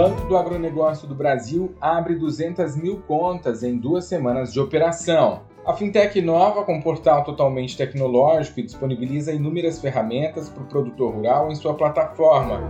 Banco do Agronegócio do Brasil abre 200 mil contas em duas semanas de operação. A fintech nova, com portal totalmente tecnológico e disponibiliza inúmeras ferramentas para o produtor rural em sua plataforma.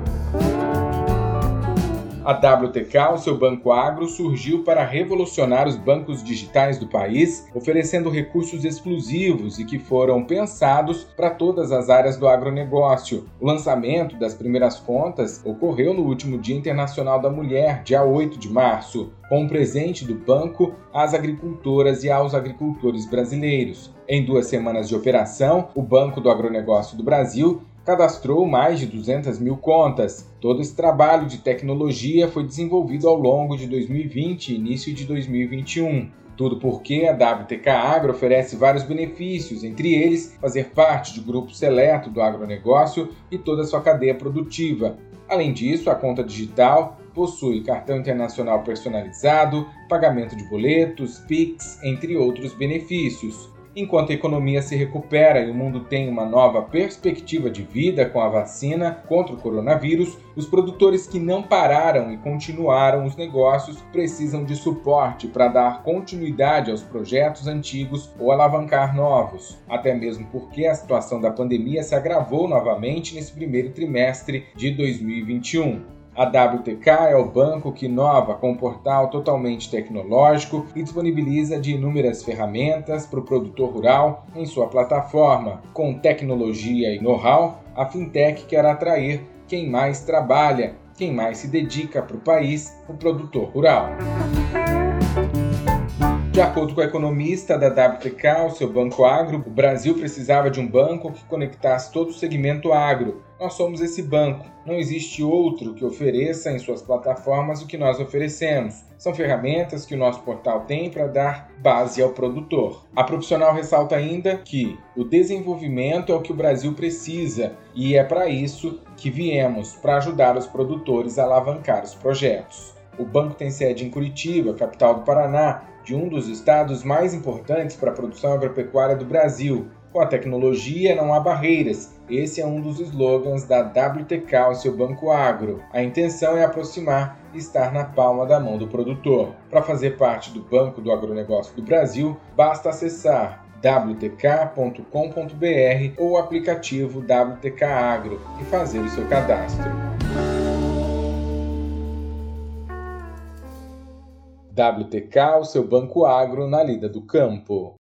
A WTK, o seu banco agro, surgiu para revolucionar os bancos digitais do país, oferecendo recursos exclusivos e que foram pensados para todas as áreas do agronegócio. O lançamento das primeiras contas ocorreu no último Dia Internacional da Mulher, dia 8 de março, com um presente do banco às agricultoras e aos agricultores brasileiros. Em duas semanas de operação, o Banco do Agronegócio do Brasil cadastrou mais de 200 mil contas. Todo esse trabalho de tecnologia foi desenvolvido ao longo de 2020 e início de 2021. Tudo porque a WTK Agro oferece vários benefícios, entre eles fazer parte de grupo seleto do agronegócio e toda a sua cadeia produtiva. Além disso, a conta digital possui cartão internacional personalizado, pagamento de boletos, PIX, entre outros benefícios. Enquanto a economia se recupera e o mundo tem uma nova perspectiva de vida com a vacina contra o coronavírus, os produtores que não pararam e continuaram os negócios precisam de suporte para dar continuidade aos projetos antigos ou alavancar novos, até mesmo porque a situação da pandemia se agravou novamente nesse primeiro trimestre de 2021. A WTK é o banco que inova com um portal totalmente tecnológico e disponibiliza de inúmeras ferramentas para o produtor rural em sua plataforma. Com tecnologia e know-how, a fintech quer atrair quem mais trabalha, quem mais se dedica para o país, o produtor rural. De acordo com o economista da WTK, o seu banco agro, o Brasil precisava de um banco que conectasse todo o segmento agro, nós somos esse banco. Não existe outro que ofereça em suas plataformas o que nós oferecemos. São ferramentas que o nosso portal tem para dar base ao produtor. A profissional ressalta ainda que o desenvolvimento é o que o Brasil precisa e é para isso que viemos para ajudar os produtores a alavancar os projetos. O banco tem sede em Curitiba, capital do Paraná, de um dos estados mais importantes para a produção agropecuária do Brasil. Com a tecnologia não há barreiras esse é um dos slogans da WTK, seu banco agro. A intenção é aproximar e estar na palma da mão do produtor. Para fazer parte do Banco do Agronegócio do Brasil, basta acessar wtk.com.br ou o aplicativo WTK Agro e fazer o seu cadastro. WTK, o seu banco agro na lida do campo.